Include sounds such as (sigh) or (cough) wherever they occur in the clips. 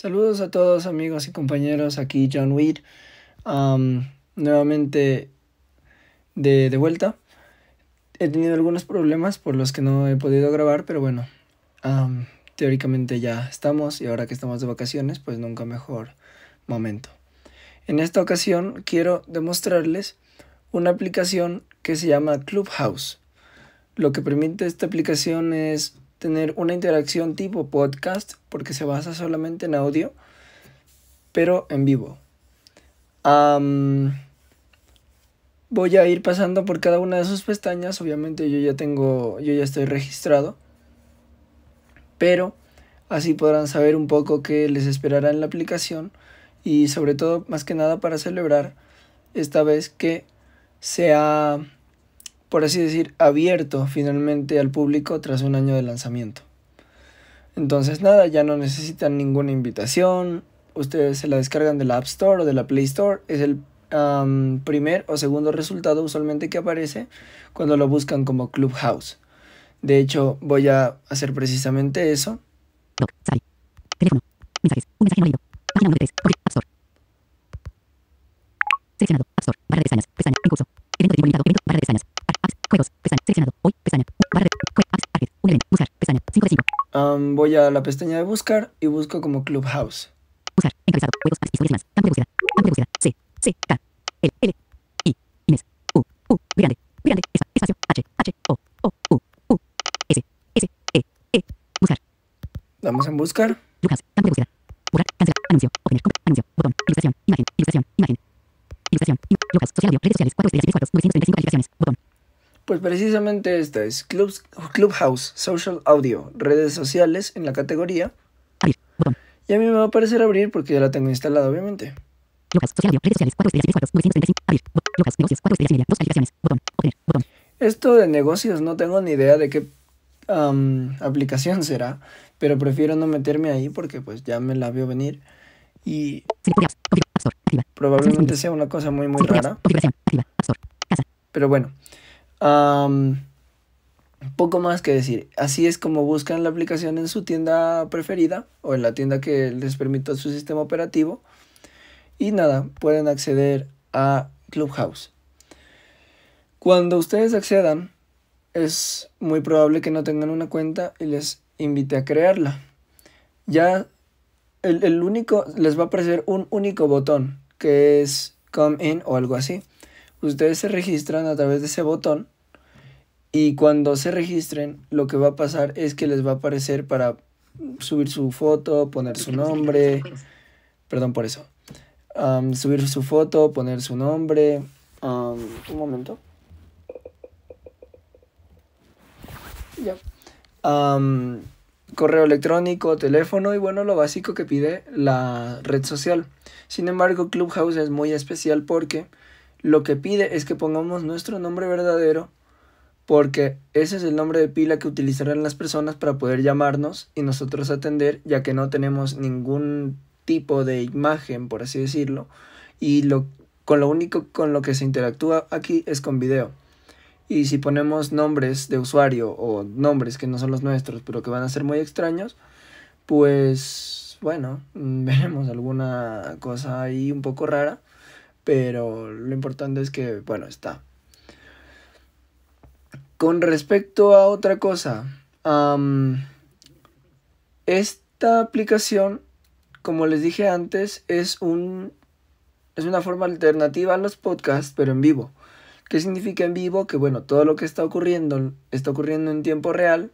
Saludos a todos amigos y compañeros, aquí John Weed, nuevamente de, de, vuelta. He tenido algunos problemas por los que no he podido grabar, pero bueno, teóricamente ya estamos y ahora que estamos de vacaciones, pues nunca mejor momento. En esta ocasión quiero demostrarles una aplicación que se llama Clubhouse. Lo que permite esta aplicación es tener una interacción tipo podcast porque se basa solamente en audio, pero en vivo. voy a ir pasando por cada una de sus pestañas. Obviamente yo ya tengo, yo ya estoy registrado. Pero así podrán saber un poco qué les esperará en la aplicación. Y sobre todo, más que nada, para celebrar esta vez que sea por así decir, abierto finalmente al público tras un año de lanzamiento. Entonces nada, ya no necesitan ninguna invitación, ustedes se la descargan de la App Store o de la Play Store, es el primer o segundo resultado usualmente que aparece cuando lo buscan como Clubhouse. De hecho, voy a hacer precisamente eso. Teléfono. Mensajes. Un mensaje no. Página 3. App Store. Seleccionado. App Store. Barra de pestañas. Pestaña. En curso. Evento de limitado. Evento. Barra de pestañas. Pestaña, seleccionado, hoy, pestaña, barra de, target, un evento, buscar, pestaña, 5 de 5. Um, voy a la pestaña de buscar y busco como Clubhouse. Buscar, encabezado, juegos, historias más, campo de búsqueda, campo de búsqueda, C, C, K, L, L, I, Inés, U, U, grande, grande, espacio, H, H, O, O, U, U, S, S, E, E, buscar. Vamos en buscar. Clubhouse, campo de búsqueda, borrar, cancelar, anuncio, obtener, anuncio, botón, ilustración, imagen, ilustración, imagen. Ilustración, Clubhouse, social audio, redes sociales, 4 estrellas, 10 4, 935 calificaciones, botón. Pues precisamente esta es Clubhouse Social Audio, redes sociales en la categoría. Y a mí me va a aparecer abrir porque ya la tengo instalada, obviamente. Esto de negocios no tengo ni idea de qué aplicación (laughs) será, pero prefiero no meterme ahí porque pues ya me la veo venir y probablemente sea una cosa muy muy rara. Pero bueno, poco más que decir. Así es como buscan la aplicación en su tienda preferida o en la tienda que les permita su sistema operativo. Y nada, pueden acceder a Clubhouse. Cuando ustedes accedan, es muy probable que no tengan una cuenta y les invite a crearla. Ya el, el único, les va a aparecer un único botón que es Come In o algo así ustedes se registran a través de ese botón y cuando se registren lo que va a pasar es que les va a aparecer para subir su foto, poner su nombre, perdón por eso, subir su foto, poner su nombre, un momento. Ya. correo electrónico, teléfono y bueno, lo básico que pide la red social. Sin embargo, Clubhouse es muy especial porque lo que pide es que pongamos nuestro nombre verdadero porque ese es el nombre de pila que utilizarán las personas para poder llamarnos y nosotros atender ya que no tenemos ningún tipo de imagen por así decirlo y lo con lo único con lo que se interactúa aquí es con video y si ponemos nombres de usuario o nombres que no son los nuestros pero que van a ser muy extraños pues bueno (laughs) veremos alguna cosa ahí un poco rara pero lo importante es que, bueno, está. Con respecto a otra cosa, esta aplicación, como les dije antes, es, un, es una forma alternativa a los podcasts, pero en vivo. ¿Qué significa en vivo? Que bueno, todo lo que está ocurriendo está ocurriendo en tiempo real.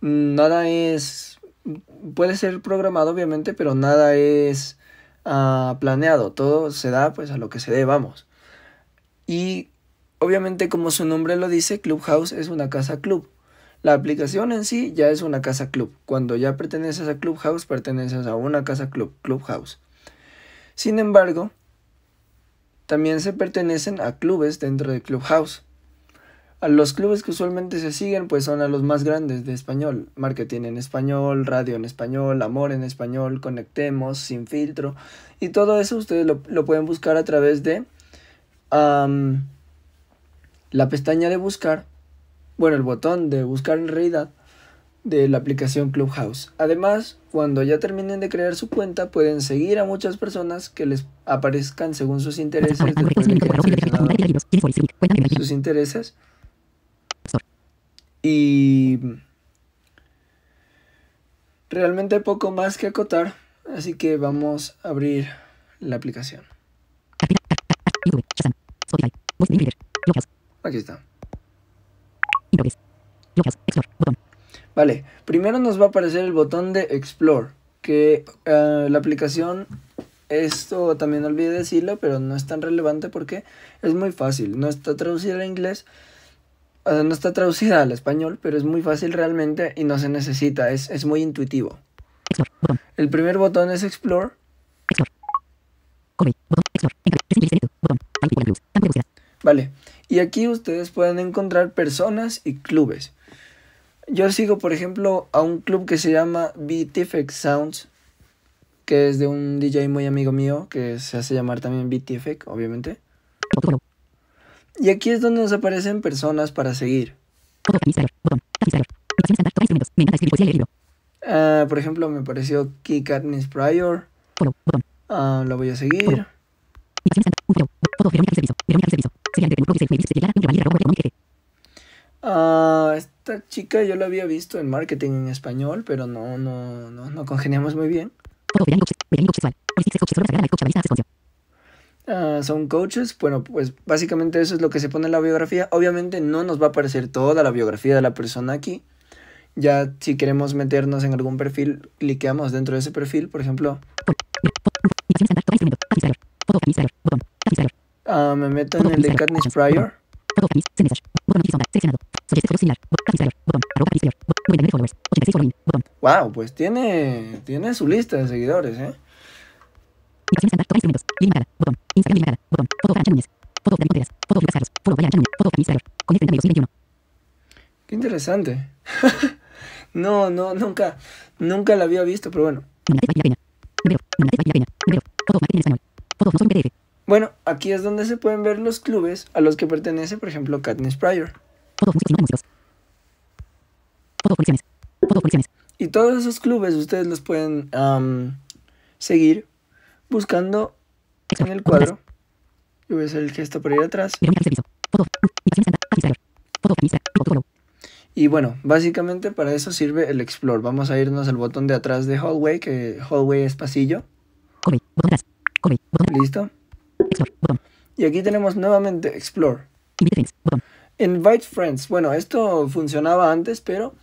Nada es... Puede ser programado, obviamente, pero nada es planeado, todo se da pues a lo que se dé, vamos. Y obviamente como su nombre lo dice, Clubhouse es una casa club. La aplicación en sí ya es una casa club. Cuando ya perteneces a Clubhouse, perteneces a una casa club, Clubhouse. Sin embargo, también se pertenecen a clubes dentro de Clubhouse. A los clubes que usualmente se siguen pues son a los más grandes de español, marketing en español, radio en español, amor en español, conectemos, sin filtro y todo eso ustedes lo, pueden buscar a través de la pestaña de buscar, bueno el botón de buscar en realidad de la aplicación Clubhouse. Además, cuando ya terminen de crear su cuenta, pueden seguir a muchas personas que les aparezcan según sus intereses. de sus intereses. Y realmente poco más que acotar, así que vamos a abrir la aplicación. Aquí está. Vale, primero nos va a aparecer el botón de Explore, que eh, la aplicación, esto también olvidé decirlo, pero no es tan relevante porque es muy fácil, no está traducida al inglés, no está traducida al español, pero es muy fácil realmente y no se necesita, es, es muy intuitivo. El primer botón es Explore. Vale, y aquí ustedes pueden encontrar personas y clubes. Yo sigo, por ejemplo, a un club que se llama BTFX Sounds, que es de un DJ muy amigo mío, que se hace llamar también BTFX, obviamente. Y aquí es donde nos aparecen personas para seguir. Ah, por ejemplo, me apareció Key Katniss Pryor. Ah, lo voy a seguir. Ah, esta chica yo la había visto en marketing en español, pero no, no, no, no congeniamos muy bien. Ah, son coaches, bueno, pues básicamente eso es lo que se pone en la biografía. Obviamente no nos va a aparecer toda la biografía de la persona aquí. Ya si queremos meternos en algún perfil, cliqueamos dentro de ese perfil, por ejemplo. Ah, me meto en el de Katniss Pryor. Wow, pues tiene, tiene su lista de seguidores, ¿eh? Qué interesante. (laughs) no, no, nunca, nunca la había visto, pero bueno. Bueno, aquí es donde se pueden ver los clubes a los que pertenece, por ejemplo, Katniss Pryor. Y todos esos clubes ustedes los pueden seguir buscando en el cuadro. Yo voy a hacer el gesto por ir atrás. Y bueno, básicamente para eso sirve el Explore. Vamos a irnos al botón de atrás de Hallway, que Hallway es pasillo. Listo. Y aquí tenemos nuevamente Explore. Invite Friends. Bueno, esto funcionaba antes, pero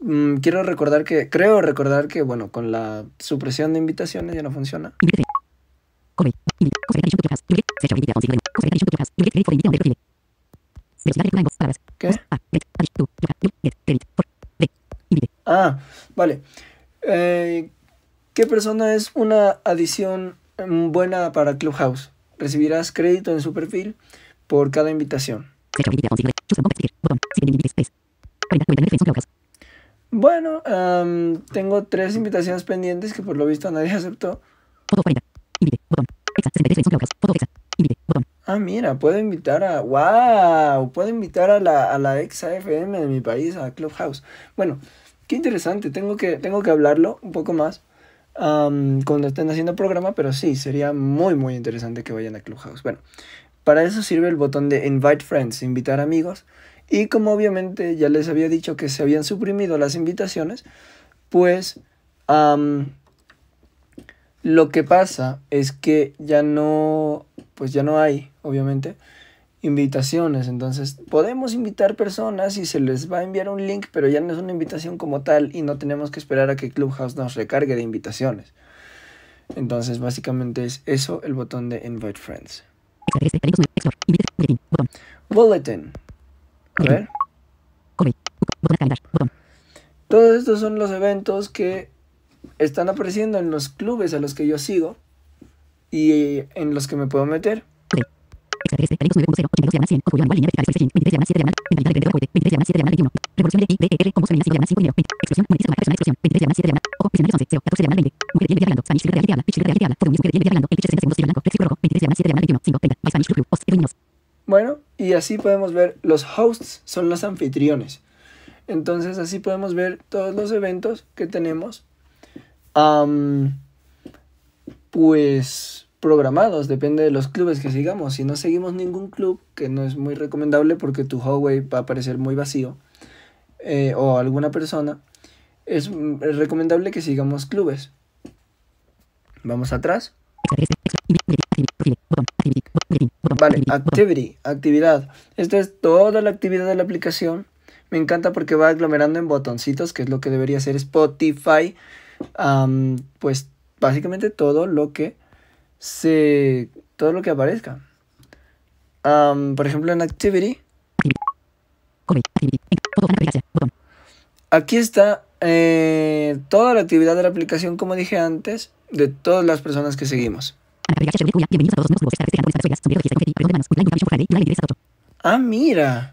mm, quiero recordar que, creo recordar que, bueno, con la supresión de invitaciones ya no funciona. ¿Qué? Ah, vale. Eh, ¿Qué persona es una adición mm, buena para Clubhouse? Recibirás crédito en su perfil por cada invitación. Bueno, tengo tres invitaciones pendientes que por lo visto nadie (laughs) aceptó. Ah, mira, puedo invitar a... ¡Wow! Puedo invitar a la, a la ex AFM de mi país, a Clubhouse. Bueno, qué interesante. Tengo que, tengo que hablarlo un poco más cuando estén haciendo programa, pero sí, sería muy, muy interesante que vayan a Clubhouse. Bueno, para eso sirve el botón de Invite Friends, invitar amigos. Y como obviamente ya les había dicho que se habían suprimido las invitaciones, pues lo que pasa es que ya no, pues ya no hay, obviamente, invitaciones. Entonces, podemos invitar personas y se les va a enviar un link, pero ya no es una invitación como tal y no tenemos que esperar a que Clubhouse nos recargue de invitaciones. Entonces, básicamente es eso el botón de Invite Friends. Bulletin. A ver. Todos estos son los eventos que están apareciendo en los clubes a los que yo sigo y en los que me puedo meter. Bueno, y así podemos ver los hosts son los anfitriones. Entonces así podemos ver todos los eventos que tenemos. am, pues programados, depende de los clubes que sigamos. Si no seguimos ningún club, que no es muy recomendable porque tu hallway va a parecer muy vacío, eh, o alguna persona, es, recomendable que sigamos clubes. Vamos atrás. Vale, activity, actividad. Esta es toda la actividad de la aplicación. Me encanta porque va aglomerando en botoncitos, que es lo que debería ser Spotify. Pues básicamente todo lo que se. todo lo que aparezca. Por ejemplo, en activity, aquí está eh, toda la actividad de la aplicación, como dije antes, de todas las personas que seguimos. Ah, mira.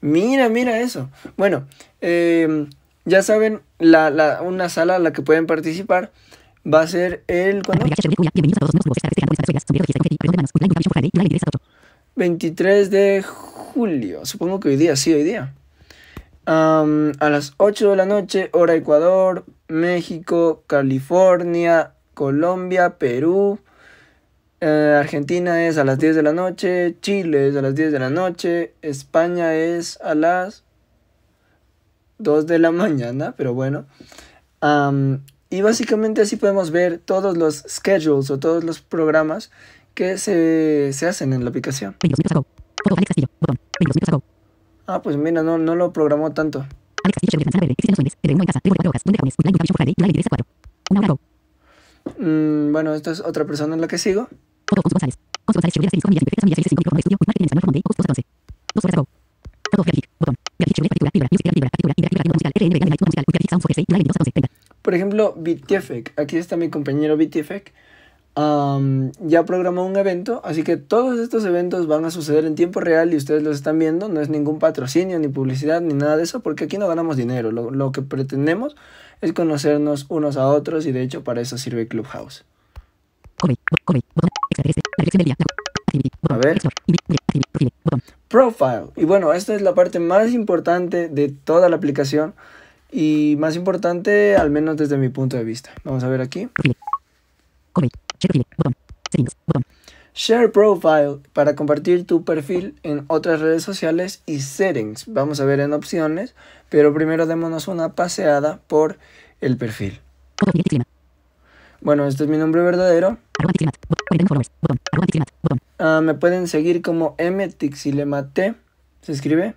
Mira, mira eso. Bueno, eh, ya saben, la, la, una sala a la que pueden participar va a ser el ¿cuándo? 23 de julio. Supongo que hoy día, sí, hoy día. Am, a las 8 de la noche, hora Ecuador, México, California, Colombia, Perú. Eh, Argentina es a las 10 de la noche, Chile es a las 10 de la noche, España es a las 2 de la (laughs) mañana, pero bueno. Am, y básicamente así podemos ver todos los schedules o todos los programas que se, se hacen en la aplicación. Ah, pues mira, no, no lo programó tanto. Mm, bueno, esta es otra persona en la que sigo. Por ejemplo, BTFEC. Aquí está mi compañero BTFEC. Am, ya programó un evento, así que todos estos eventos van a suceder en tiempo real y ustedes los están viendo. No es ningún patrocinio, ni publicidad, ni nada de eso, porque aquí no ganamos dinero. Lo, lo que pretendemos es conocernos unos a otros y de hecho para eso sirve Clubhouse. A ver. Profile. Y bueno, esta es la parte más importante de toda la aplicación y más importante al menos desde mi punto de vista. Vamos a ver aquí. Share Profile para compartir tu perfil en otras redes sociales y settings. Vamos a ver en opciones, pero primero démonos una paseada por el perfil. Bueno, este es mi nombre verdadero. Ah, me pueden seguir como mtixilemate. ¿Se escribe?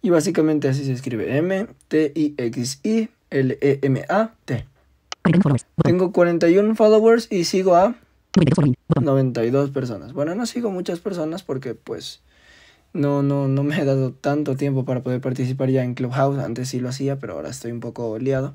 Y básicamente así se escribe. M-T-I-X-I-L-E-M-A-T. Tengo 41 followers y sigo a 92 personas. Bueno, no sigo muchas personas porque pues no, no, no me he dado tanto tiempo para poder participar ya en Clubhouse. Antes sí lo hacía, pero ahora estoy un poco liado.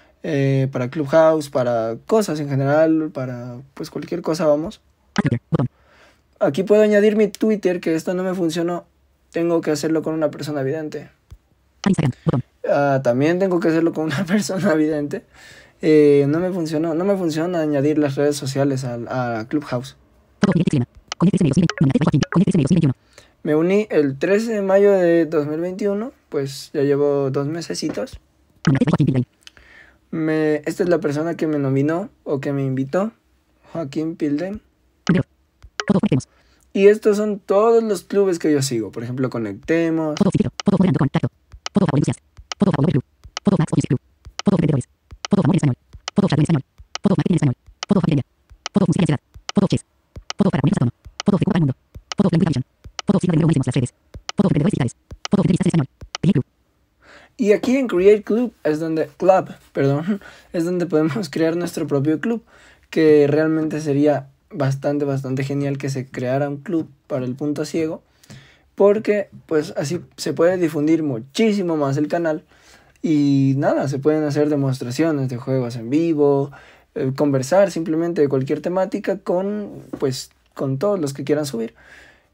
eh, para Clubhouse, para cosas en general, para pues cualquier cosa, vamos. Aquí puedo añadir mi Twitter, que esto no me funcionó. Tengo que hacerlo con una persona vidente. Ah, también tengo que hacerlo con una (laughs) persona vidente. Eh, no me funcionó, no me funciona añadir las redes sociales a, a Clubhouse. Me uní el 13 de mayo de 2021, pues ya llevo dos mesecitos. Me, esta es la persona que me nominó o que me invitó, Joaquín Pilden. Y estos son todos los clubes que yo sigo. Por ejemplo, Conectemos, Y aquí en Create Club es donde Club, perdón, (laughs) es donde podemos crear nuestro propio club, que realmente sería bastante, bastante genial que se creara un club para el punto ciego, porque pues así se puede difundir muchísimo más el canal y nada, se pueden hacer demostraciones de juegos en vivo, eh, conversar simplemente de cualquier temática con pues con todos los que quieran subir.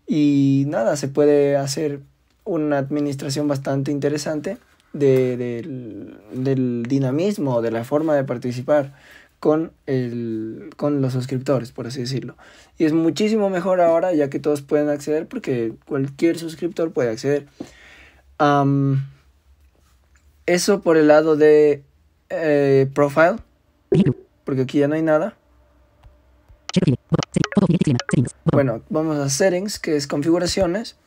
Y nada, se puede hacer una administración bastante interesante de, del, del dinamismo, de la forma de participar con, el, con los suscriptores, por así decirlo. Y es muchísimo mejor ahora ya que todos pueden acceder porque cualquier suscriptor puede acceder. eso por el lado de eh, profile, porque aquí ya no hay nada. Bueno, vamos a settings, que es configuraciones.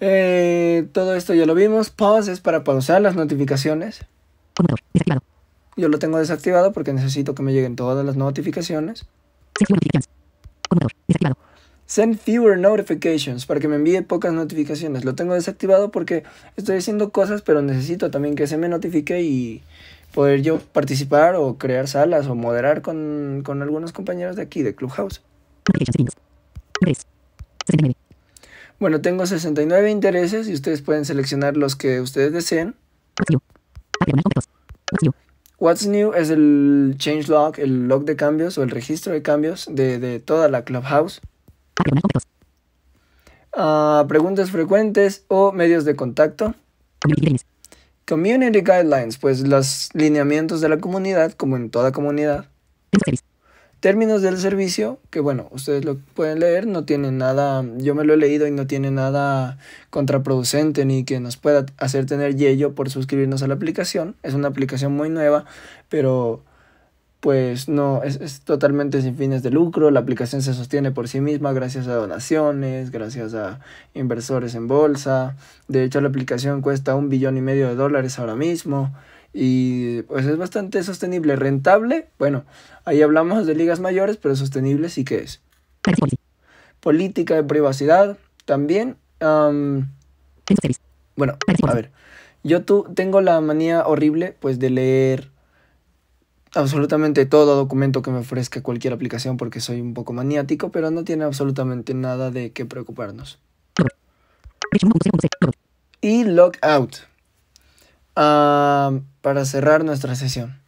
Eh, todo esto ya lo vimos. Pause es para pausar las notificaciones. Yo lo tengo desactivado porque necesito que me lleguen todas las notificaciones. Send fewer notifications para que me envíe pocas notificaciones. Lo tengo desactivado porque estoy haciendo cosas, pero necesito también que se me notifique y poder yo participar o crear salas o moderar con, con algunos compañeros de aquí, de Clubhouse. Bueno, tengo 69 intereses y ustedes pueden seleccionar los que ustedes deseen. What's New es el change log, el log de cambios o el registro de cambios de, de toda la Clubhouse. Uh, preguntas frecuentes o medios de contacto. Community Guidelines, pues los lineamientos de la comunidad, como en toda comunidad. Términos del servicio, que bueno, ustedes lo pueden leer, no tiene nada, yo me lo he leído y no tiene nada contraproducente ni que nos pueda hacer tener yello por suscribirnos a la aplicación. Es una aplicación muy nueva, pero pues no, es, totalmente sin fines de lucro, la aplicación se sostiene por sí misma gracias a donaciones, gracias a inversores en bolsa, de hecho la aplicación cuesta un billón y medio de dólares ahora mismo y pues es bastante sostenible, rentable, bueno, ahí hablamos de ligas mayores, pero sostenible sí que es. Política de privacidad también. bueno, a ver, yo tú tengo la manía horrible pues de leer absolutamente todo documento que me ofrezca cualquier aplicación porque soy un poco maniático, pero no tiene absolutamente nada de qué preocuparnos. Y logout. Uh, para cerrar nuestra sesión.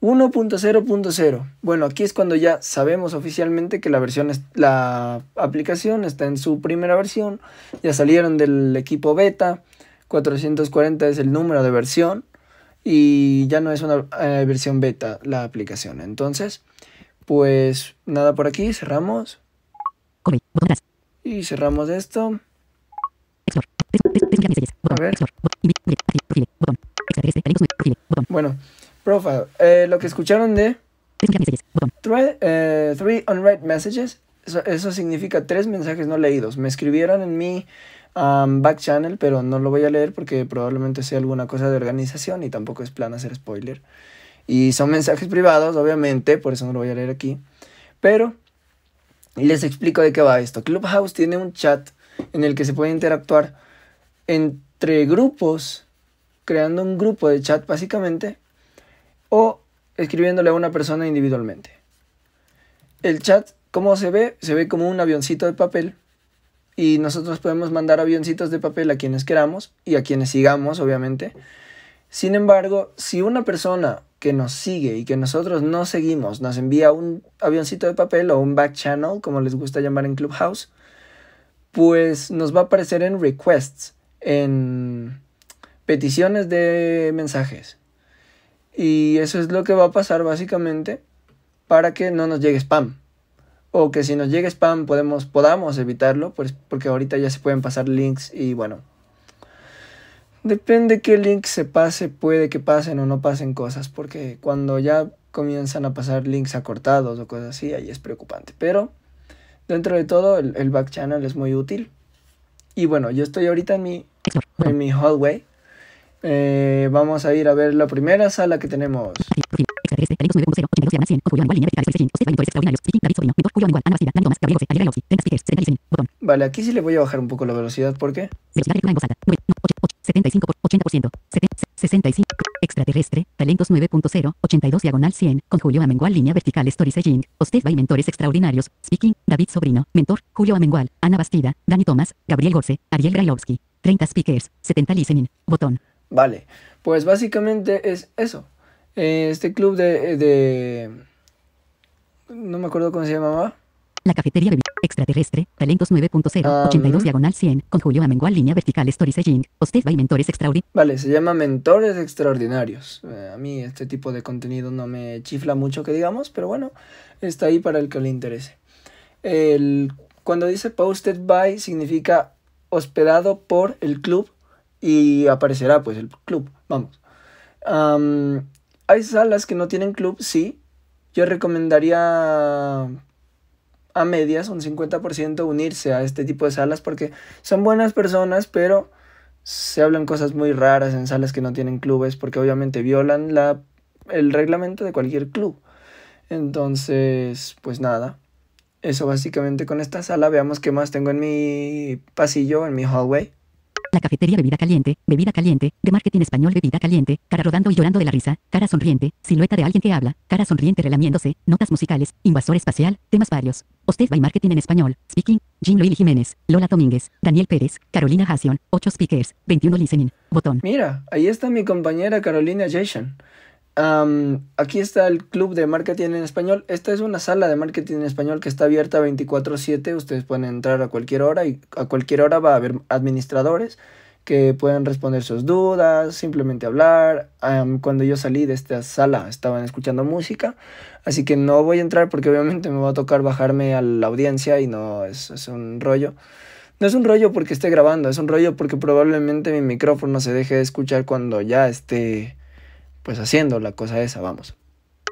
1.0.0. Bueno, aquí es cuando ya sabemos oficialmente que la versión es, la aplicación está en su primera versión. Ya salieron del equipo beta. 440 es el número de versión y ya no es una eh, versión beta la aplicación. Entonces, pues nada por aquí, cerramos. Y cerramos esto. Bueno, profile. Eh, lo que escucharon de eh, three unread messages, eso, significa tres mensajes no leídos. Me escribieron en mi back channel, pero no lo voy a leer porque probablemente sea alguna cosa de organización y tampoco es plan hacer spoiler. Y son mensajes privados, obviamente, por eso no lo voy a leer aquí. Pero les explico de qué va esto. Clubhouse tiene un chat en el que se puede interactuar entre grupos, creando un grupo de chat básicamente, o escribiéndole a una persona individualmente. El chat, ¿cómo se ve? Se ve como un avioncito de papel y nosotros podemos mandar avioncitos de papel a quienes queramos y a quienes sigamos, obviamente. Sin embargo, si una persona que nos sigue y que nosotros no seguimos nos envía un avioncito de papel o un back channel, como les gusta llamar en Clubhouse, pues nos va a aparecer en requests, en peticiones de mensajes. Y eso es lo que va a pasar básicamente para que no nos llegue spam o que si nos llega spam podemos, podamos evitarlo, pues porque ahorita ya se pueden pasar links y bueno, depende qué link se pase, puede que pasen o no pasen cosas, porque cuando ya comienzan a pasar links acortados o cosas así, ahí es preocupante, pero dentro de todo el back channel es muy útil. Y bueno, yo estoy ahorita en mi, en mi hallway. Eh, vamos a ir a ver la primera sala que tenemos. extraterrestre, talentos 9.0, 82 diagonal 100, con Julio Manuel, línea vertical, Stories Usted, Valentores Extraordinarios, Speaking, David Sobrino, Mentor, Julio Manuel, Ana Bastida, Dani Tomás, Gabriel José, Ariel Lopsi, Daniel Lopsi, 30 speakers, 70 listening, botón. Vale, aquí sí le voy a bajar un poco la velocidad, ¿por qué? Velocidad de lectura en voz alta, 9, no, 8, 75 por 80%, 70, 65, extraterrestre, talentos 9.0, 82 diagonal 100, con Julio Amengual, línea vertical, Stories Aging, Usted by Mentores Extraordinarios, Speaking, David Sobrino, Mentor, Julio Amengual, Ana Bastida, Dani Tomás, Gabriel Gorce, Ariel Grailovsky, 30 speakers, 70 listening, botón. Vale, pues básicamente es eso. Este club de, de... No me acuerdo cómo se llamaba. La cafetería bebida extraterrestre, talentos 9.0, 82 Um. diagonal 100, con Julio Amengual, línea vertical, Stories Aging, Usted by Mentores Extraordinarios. Vale, se llama Mentores Extraordinarios. Eh, a mí este tipo de contenido no me chifla mucho que digamos, pero bueno, está ahí para el que le interese. El, cuando dice posted by significa hospedado por el club y aparecerá pues el club, vamos. Am, hay salas que no tienen club, sí. Yo recomendaría a medias, un 50% unirse a este tipo de salas porque son buenas personas, pero se hablan cosas muy raras en salas que no tienen clubes porque obviamente violan la, el reglamento de cualquier club. Entonces, pues nada. Eso básicamente con esta sala. Veamos qué más tengo en mi pasillo, en mi hallway. La cafetería bebida caliente, bebida caliente, de marketing español bebida caliente, cara rodando y llorando de la risa, cara sonriente, silueta de alguien que habla, cara sonriente relamiéndose, notas musicales, invasor espacial, temas varios. Usted by marketing en español, speaking, Jean Loil Jiménez, Lola Domínguez, Daniel Pérez, Carolina Hassion, 8 speakers, 21 listening, botón. Mira, ahí está mi compañera Carolina Jason. Aquí está el club de marketing en español. Esta es una sala de marketing en español que está abierta 24/7. Ustedes pueden entrar a cualquier hora y a cualquier hora va a haber administradores que pueden responder sus dudas, simplemente hablar. Am, cuando yo salí de esta sala estaban escuchando música, así que no voy a entrar porque obviamente me va a tocar bajarme a la audiencia y no es, es un rollo. No es un rollo porque esté grabando, es un rollo porque probablemente mi micrófono se deje de escuchar cuando ya esté pues haciendo la cosa esa, vamos.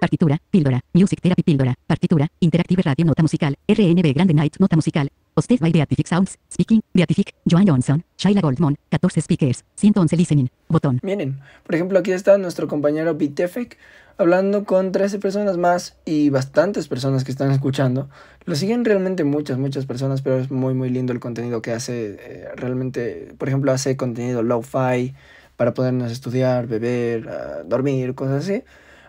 Partitura, píldora, music therapy píldora, partitura, interactive radio nota musical, RNB Grande Night nota musical, Hosted by Beatific Sounds, Speaking, Beatific, Joan Johnson, Shaila Goldman, 14 speakers, 111 listening, botón. Miren, por ejemplo aquí está nuestro compañero Bitefek hablando con 13 personas más y bastantes personas que están escuchando. Lo siguen realmente muchas, muchas personas, pero es muy, muy lindo el contenido que hace. eh, realmente, por ejemplo, hace contenido lo-fi para podernos estudiar, beber, ah, dormir, cosas así.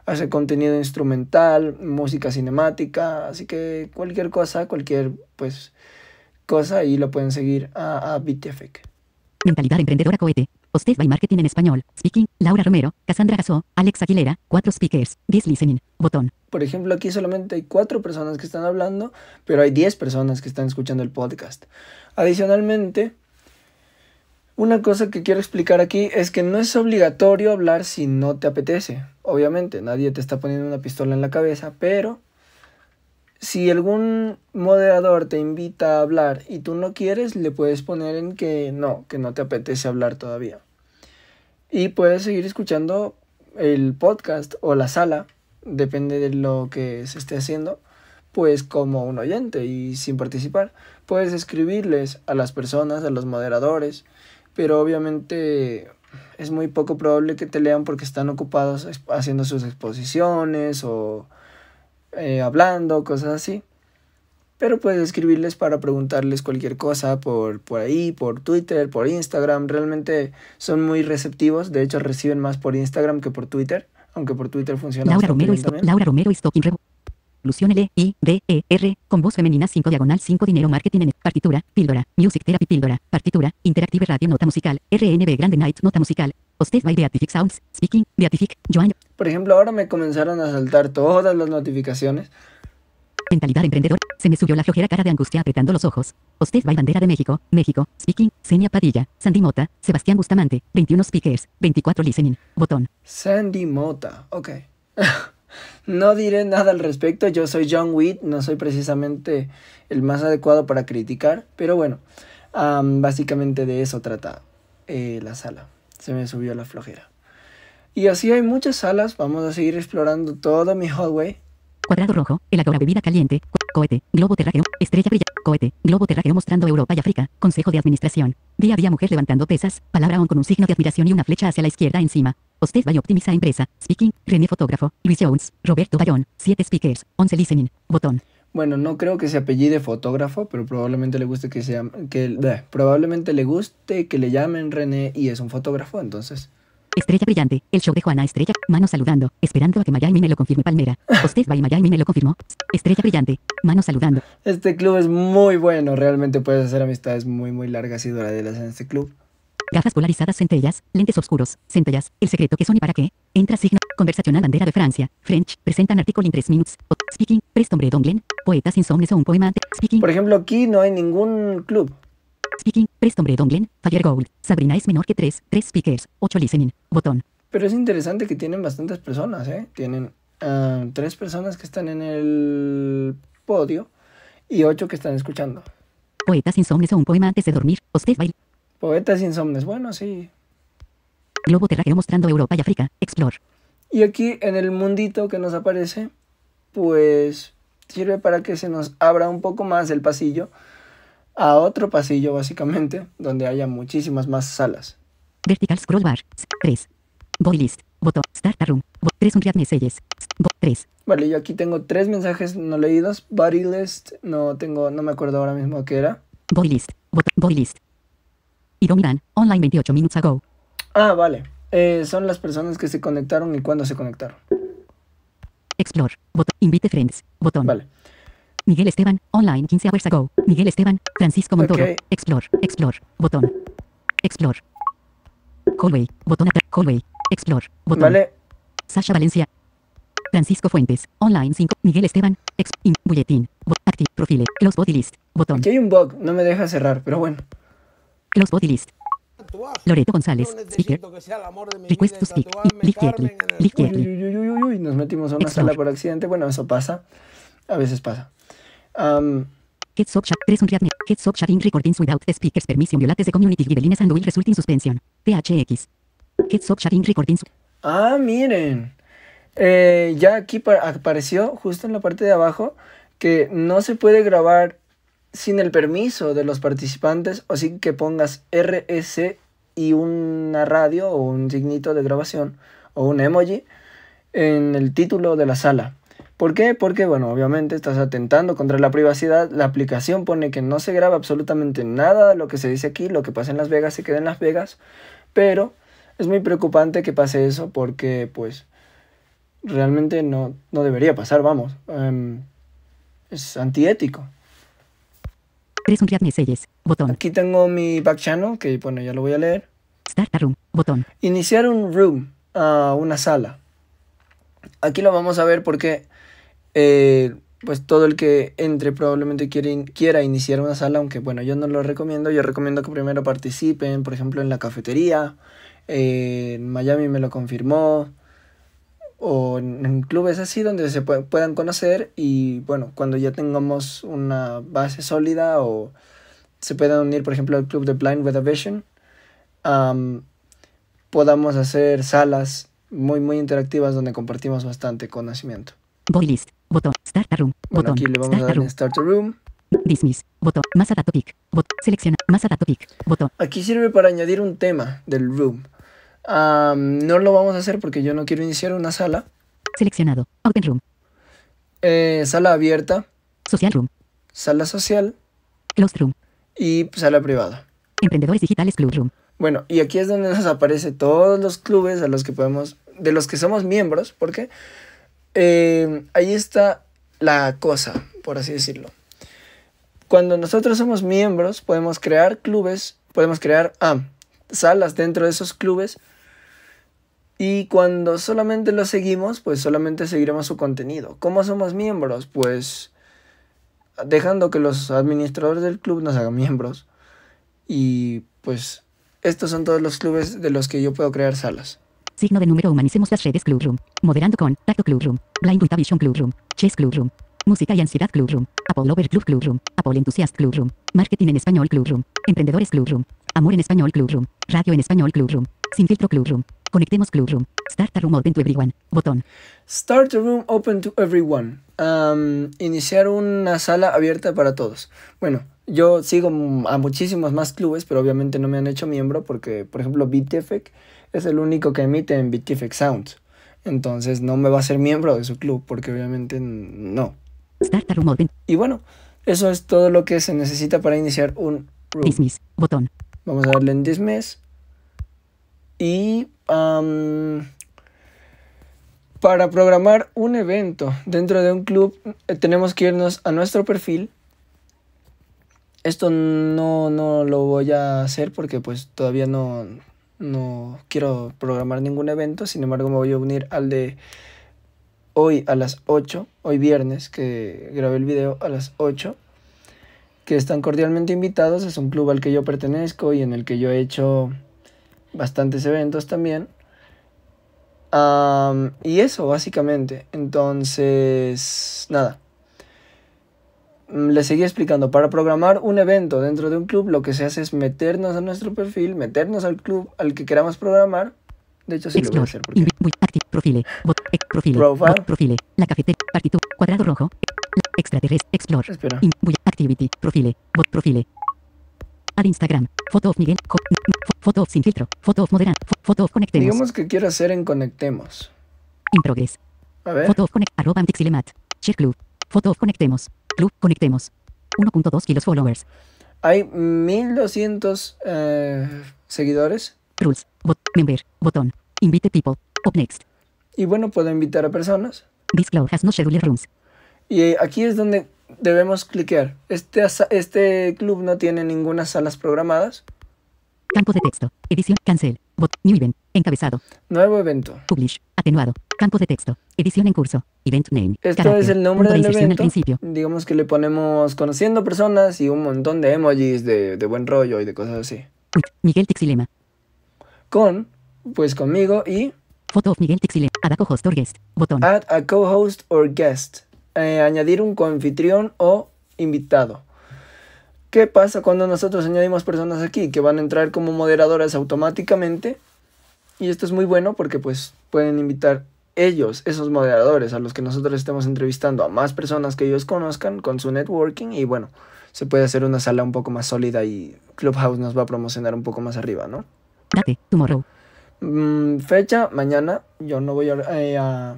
Hace contenido instrumental, música cinemática, así que cualquier cosa, cualquier pues cosa, ahí lo pueden seguir a, a. Mentalidad emprendedora cohete. Hosted by marketing en español, Speaking, Laura Romero, Cassandra Gasó, Alex Aguilera, 4 speakers, 10 listening, botón. Por ejemplo, aquí solamente hay cuatro personas que están hablando, pero hay 10 personas que están escuchando el podcast. Adicionalmente, una cosa que quiero explicar aquí es que no es obligatorio hablar si no te apetece. Obviamente, nadie te está poniendo una pistola en la cabeza, pero si algún moderador te invita a hablar y tú no quieres, le puedes poner en que no, que no te apetece hablar todavía. Y puedes seguir escuchando el podcast o la sala, depende de lo que se esté haciendo, pues como un oyente y sin participar. Puedes escribirles a las personas, a los moderadores, pero obviamente es muy poco probable que te lean porque están ocupados haciendo sus exposiciones o eh, hablando, cosas así. Pero puedes escribirles para preguntarles cualquier cosa por, por ahí, por Twitter, por Instagram. Realmente son muy receptivos. De hecho, reciben más por Instagram que por Twitter. Aunque por Twitter funciona Laura Romero. Laura Romero Revolución L I D E R con voz femenina 5 diagonal 5 dinero marketing en partitura, píldora, music therapy píldora, partitura, interactive radio nota musical, RNB Grande Night nota musical, hosted by Beatific Sounds, speaking, Beatific, Joan, Por ejemplo, ahora me comenzaron a saltar todas las notificaciones. mentalidad emprendedor, se me subió la flojera cara de angustia apretando los ojos, hosted by Bandera de México, México, speaking, Senia Padilla, Sandy Mota, Sebastián Bustamante, 21 speakers, 24 listening, botón. Sandy Mota, ok. (laughs) no diré nada al respecto, yo soy John Witt, no soy precisamente el más adecuado para criticar, pero bueno, am, básicamente de eso trata eh, la sala. Se me subió la flojera. Y así hay muchas salas, vamos a seguir explorando todo mi hallway. Cuadrado rojo, el agora bebida caliente, co- cohete, globo terráqueo, estrella brilla, cohete, globo terráqueo mostrando Europa y África, consejo de administración. Día a día mujer levantando pesas, palabra on con un signo de admiración y una flecha hacia la izquierda encima. Hosted by Optimiza Empresa. Speaking. René Fotógrafo. Luis Jones. Roberto Bayón. 7 speakers. 11 listening. Botón. Bueno, no creo que se apellide fotógrafo, pero probablemente le guste que se llame, que bleh, probablemente le guste que le llamen René y es un fotógrafo, entonces. Estrella Brillante. El show de Juana Estrella. Mano saludando. Esperando a que Miami me lo confirme Palmera. (laughs) Hosted by Miami me lo confirmó. Estrella Brillante. Mano saludando. Este club es muy bueno, realmente puedes hacer amistades muy muy largas y duraderas en este club. Gafas polarizadas centellas, lentes oscuros, centellas, el secreto que son y para qué. Entra signo, conversacional bandera de Francia, French, presentan artículo in 3 minutes, speaking, Preston Bredonglen, poetas insomnes o un poema. Ante, speaking, Por ejemplo, aquí no hay ningún club. speaking, Preston Bredonglen, Fire Gold, Sabrina es menor que 3, 3 speakers, 8 listening, botón, Pero es interesante que tienen bastantes personas, ¿eh? Tienen ah, tres personas que están en el podio y ocho que están escuchando. poetas insomnes o un poema antes de dormir, hosted by, Poetas insomnes, bueno, sí. globo terráqueo mostrando Europa y África, explore, Y aquí en el mundito que nos aparece, pues sirve para que se nos abra un poco más el pasillo a otro pasillo básicamente, donde haya muchísimas más salas. vertical scroll bar, 3, body list, botón, start a room, 3 unread messages, 3, Vale, yo aquí tengo tres mensajes no leídos. Body list, no tengo, no me acuerdo ahora mismo qué era. body list, body list, y Dominan, online 28 minutes ago, Ah, vale. Eh, son las personas que se conectaron y cuándo se conectaron. explore, botón, invite friends, botón, Vale. Miguel Esteban, online 15 hours ago. Miguel Esteban, Francisco Montoro. Ok. Explore, explore, botón. Explore. Hallway, botón atrás, hallway. Explore, botón. Vale. Sasha Valencia. Francisco Fuentes, online 5. Miguel Esteban, ex, in, bulletin, bot, active, profile, close body list, botón. Aquí hay un bug, no me deja cerrar, pero bueno. Close body list. Loreto González, No speaker. que sea el amor de mi Request to y speak. Uy, quietly. uy, uy, uy, uy, nos metimos a una Explore. sala por accidente. Bueno, eso pasa. A veces pasa. Am, Get Sock Chat, 3 unread Get Sock Chatting recordings without the speaker's permission violates the community guidelines and will result in suspension. THX. Get Sock Chatting recordings. ah, miren. Eh, ya aquí pa- apareció justo en la parte de abajo que no se puede grabar sin el permiso de los participantes o sin que pongas RS y una radio o un signito de grabación o un emoji en el título de la sala. ¿Por qué? Porque, bueno, obviamente estás atentando contra la privacidad. La aplicación pone que no se graba absolutamente nada de lo que se dice aquí, lo que pasa en Las Vegas se queda en Las Vegas, pero es muy preocupante que pase eso porque, pues, realmente no, no debería pasar, vamos. Em, es antiético. 3 unread messages. Botón. Aquí tengo mi back channel, que, bueno, ya lo voy a leer. Start a room. Botón. Iniciar un room, a una sala. Aquí lo vamos a ver porque eh, pues todo el que entre probablemente quiere in- quiera iniciar una sala, aunque bueno, yo no lo recomiendo. Yo recomiendo que primero participen, por ejemplo, en la cafetería. eh, en Miami me lo confirmó. O en, en clubes así donde se pue- puedan conocer y bueno, cuando ya tengamos una base sólida o se puedan unir, por ejemplo, al club de Blind with a Vision, am, podamos hacer salas muy, muy interactivas donde compartimos bastante conocimiento. Body list. Botón. Start a room. Bueno, Botón. aquí le vamos a Start a dar en room. Start a Room. Dismiss. Botón. Más data topic. Botón. Selecciona. Más data topic. Botón. Aquí sirve para añadir un tema del room. No lo vamos a hacer porque yo no quiero iniciar una sala. Seleccionado. Open room. Eh, sala abierta, Social room. sala social Closed room. y sala privada. Emprendedores digitales club room. Bueno, y aquí es donde nos aparece todos los clubes a los que podemos, de los que somos miembros, porque eh, ahí está la cosa, por así decirlo. Cuando nosotros somos miembros, podemos crear clubes, podemos crear ah, salas dentro de esos clubes. Y cuando solamente los seguimos, pues solamente seguiremos su contenido. ¿Cómo somos miembros? Pues dejando que los administradores del club nos hagan miembros. Y pues estos son todos los clubes de los que yo puedo crear salas. Signo de número humanicemos las redes club room. Moderando con Tacto club room. Blind Vision club room. Chess club room. Música y ansiedad club room. Apple Club club room. Apple Enthusiast club room. Marketing en español club room. Emprendedores club room. Amor en español club room. Radio en español club room. Sin filtro club room. Conectemos Club Room. Start a room open to everyone. Botón. Start a room open to everyone. Am, iniciar una sala abierta para todos. Bueno, yo sigo a muchísimos más clubes, pero obviamente no me han hecho miembro porque, por ejemplo, BTFEC es el único que emite en BTFEC Sounds. Entonces no me va a ser miembro de su club porque obviamente no. Start a room open. Y bueno, eso es todo lo que se necesita para iniciar un room. Dismiss. Botón. Vamos a darle en dismiss. Y para programar un evento dentro de un club eh, tenemos que irnos a nuestro perfil. Esto no, no lo voy a hacer porque pues todavía no, no quiero programar ningún evento. Sin embargo me voy a unir al de hoy a las 8, hoy viernes que grabé el video a las 8 que están cordialmente invitados. Es un club al que yo pertenezco y en el que yo he hecho bastantes eventos también. Am, y eso, básicamente. Entonces, nada. Mm, Les seguí explicando. Para programar un evento dentro de un club, lo que se hace es meternos a nuestro perfil, meternos al club al que queramos programar. De hecho, sí lo voy a Explore. hacer porque. Profile. Bot. Profile. Profile. Bot- Profile. La cafetería. Partitura. Cuadrado rojo. Extraterrestre. Explore. Espera. In- Activity. Profile. Bot. Profile. Add Instagram. Photo of Miguel. Co- fo- Photo of sin filtro. Photo of moderado. Fo- Photo of conectemos. Digamos que quiero hacer en Conectemos. In progress. A ver. Photo of connect. Arroba Antixilemat. Share club. Photo of conectemos. Club conectemos. 1.2 kilos followers. Hay 1200 eh, seguidores. Rules. Bot. Member. Botón. Invite people. Up next. Y bueno, puedo invitar a personas. This club has no scheduled rooms. Y aquí es donde debemos cliquear. Este, este club no tiene ninguna salas programadas. Campo de texto. Edición. Cancel. Bot. New event. Encabezado. Nuevo evento. Publish. Atenuado. Campo de texto. Edición en curso. Event name. Esto carácter, es el nombre del evento. al principio. Digamos que le ponemos conociendo personas y un montón de emojis de, de buen rollo y de cosas así. Miguel Tixilema. Con, pues conmigo y Photo of Miguel Tixilema. Adaco host or guest. Botón. add a co-host or guest. Eh, añadir un coanfitrión o invitado. ¿Qué pasa cuando nosotros añadimos personas aquí que van a entrar como moderadoras automáticamente? Y esto es muy bueno porque pues pueden invitar ellos, esos moderadores a los que nosotros estemos entrevistando a más personas que ellos conozcan con su networking y bueno, se puede hacer una sala un poco más sólida y Clubhouse nos va a promocionar un poco más arriba, ¿no? Date. Tomorrow. Mm, fecha, mañana. Yo no voy a, eh, a-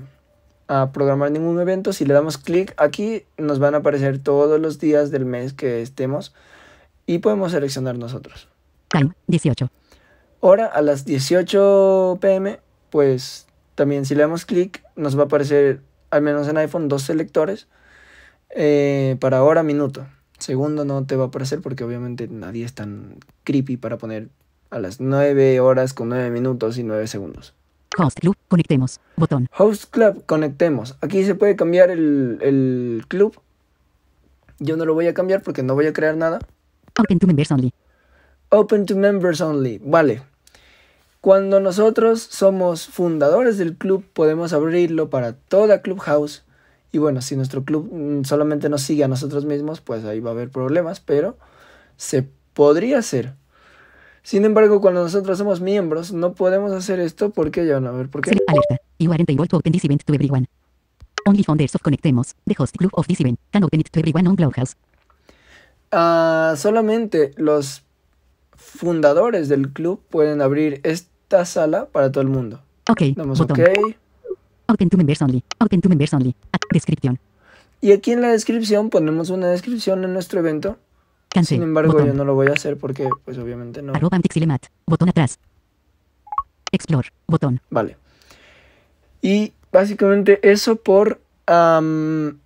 a programar ningún evento. Si le damos clic aquí, nos van a aparecer todos los días del mes que estemos y podemos seleccionar nosotros. Time. 18. Hora a las 18 pm, pues también si le damos clic, nos va a aparecer, al menos en iPhone, dos selectores eh, para hora, minuto. Segundo no te va a aparecer porque obviamente nadie es tan creepy para poner a las 9 horas con 9 minutos y 9 segundos. Host club. Conectemos. Botón. Host Club, conectemos. Aquí se puede cambiar el, el club. Yo no lo voy a cambiar porque no voy a crear nada. Open to members only. Open to members only. Vale. Cuando nosotros somos fundadores del club, podemos abrirlo para toda Clubhouse. Y bueno, si nuestro club mm, solamente nos sigue a nosotros mismos, pues ahí va a haber problemas, pero se podría hacer. Sin embargo, cuando nosotros somos miembros, no podemos hacer esto porque ya van a ver por qué. Alerta. You aren't able to open this event to everyone. Only founders of Conectemos, the host club of this event, can open it to everyone on Clubhouse. Ah, solamente los fundadores del club pueden abrir esta sala para todo el mundo. Ok. Damos Botón. OK. Open to members only. Open to members only. At description. Y aquí en la descripción ponemos una descripción en nuestro evento. Cancel. Sin embargo, Botón. yo no lo voy a hacer porque, pues obviamente no. Arroba Antixilemat. Botón atrás. Explore. Botón. Vale. Y básicamente eso por am,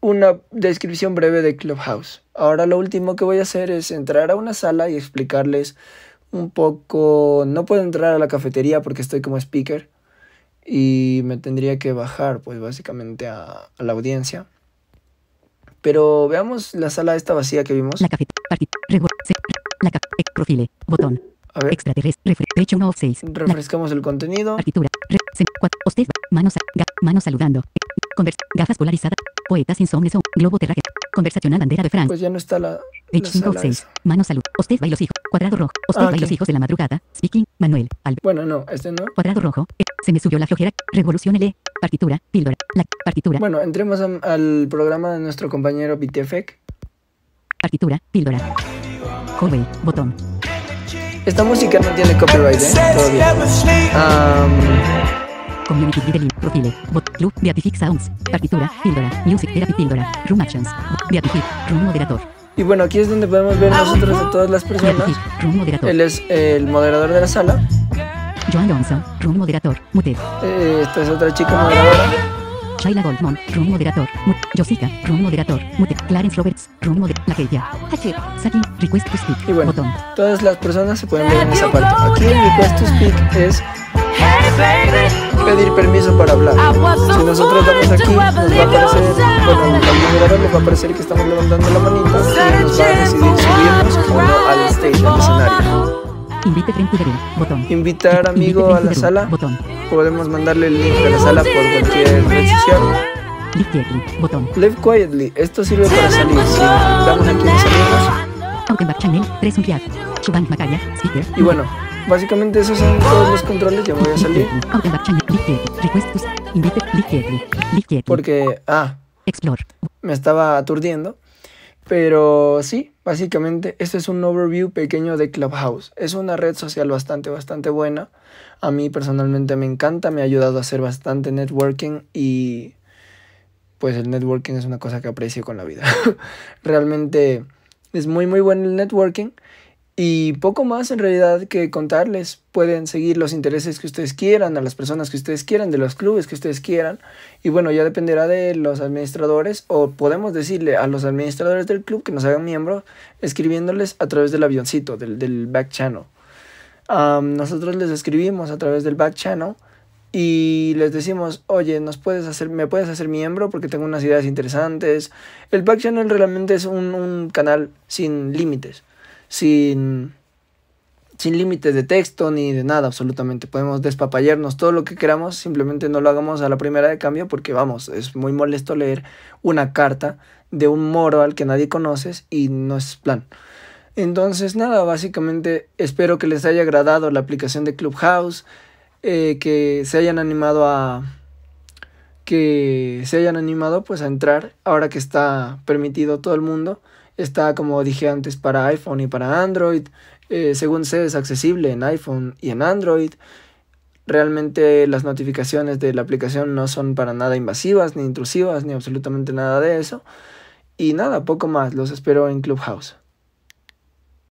una descripción breve de Clubhouse. Ahora lo último que voy a hacer es entrar a una sala y explicarles un poco... No puedo entrar a la cafetería porque estoy como speaker y me tendría que bajar pues básicamente a, a la audiencia. Pero veamos la sala esta vacía que vimos. La. Se. La café. Profile. Botón. A ver, Extraterrestre. Derecho 1 of 6. La refrescamos el contenido. partitura. Hostes. Manos. Manos saludando. Convers. Gafas polarizadas. Poetas insomnes o. Globo terráqueo. Conversacional bandera de Francia. Pues ya no está la, La H5 sala 6. esa. Mano salud. Usted va y los hijos. Cuadrado rojo. Usted Ah, va y los hijos de la madrugada. Speaking. Manuel. Albert. Bueno, no, este no. Cuadrado rojo. eh, se me subió la flojera. Revolución L. Partitura. Píldora. La partitura. Bueno, entremos a- al programa de nuestro compañero BTFEC. Partitura. Píldora. Hallway. Botón. Esta música no tiene copyright, ¿eh? Todavía. Am, Community Driven. Profile. Bot. Club. Beatific Sounds. Partitura. Píldora. Music Therapy. Píldora. Room Actions. Beatific. Room Moderator. y bueno, aquí es donde podemos ver nosotros a todas las personas. Beatific. Room Moderator. Él es el moderador de la sala. Joan Johnson. Room Moderator. Muted. Eh, esta es otra chica moderadora. Shaila Goldman, Room Moderator, Mut, Josica, Room Moderator, Mute, Clarence Roberts, Room Moderator, La Keya, H, Saki, Request to Speak, Y bueno, botón, todas las personas se pueden ver en esa parte. Aquí el request to speak es pedir permiso para hablar. Si nosotros damos aquí, nos va a aparecer, bueno, al moderador le va a aparecer que estamos levantando la manita y nos va a decidir subirnos o no al stage, al escenario. Invite friend to the room, botón, Invitar amigo a la sala, botón, podemos mandarle el link de la sala por cualquier red social. Live quietly, botón, Live quietly, esto sirve para salir. Si damos aquí en salimos. Outback Channel, 3 Unriad, Shubang Macaya, Speaker, Y bueno, básicamente esos son todos los controles, ya voy a salir. Porque, ah, Explore, me estaba aturdiendo. Pero sí, básicamente este es un overview pequeño de Clubhouse. Es una red social bastante, bastante buena. A mí personalmente me encanta, me ha ayudado a hacer bastante networking y pues el networking es una cosa que aprecio con la vida. (laughs) Realmente es muy, muy bueno el networking y poco más en realidad que contarles. Pueden seguir los intereses que ustedes quieran, a las personas que ustedes quieran, de los clubes que ustedes quieran. Y bueno, ya dependerá de los administradores o podemos decirle a los administradores del club que nos hagan miembros escribiéndoles a través del avioncito, del, del back channel. Nosotros les escribimos a través del back channel y les decimos, oye, nos puedes hacer, me puedes hacer miembro porque tengo unas ideas interesantes. El back channel realmente es un canal sin límites, sin, sin límites de texto ni de nada absolutamente. Podemos despapallarnos todo lo que queramos, simplemente no lo hagamos a la primera de cambio porque vamos, es muy molesto leer una carta de un moro al que nadie conoces y no es plan. Entonces, nada, básicamente espero que les haya agradado la aplicación de Clubhouse, eh, que se hayan animado a que se hayan animado pues a entrar ahora que está permitido todo el mundo. Está como dije antes para iPhone y para Android. Eh, según sé es accesible en iPhone y en Android. Realmente las notificaciones de la aplicación no son para nada invasivas ni intrusivas ni absolutamente nada de eso. Y nada, poco más. Los espero en Clubhouse.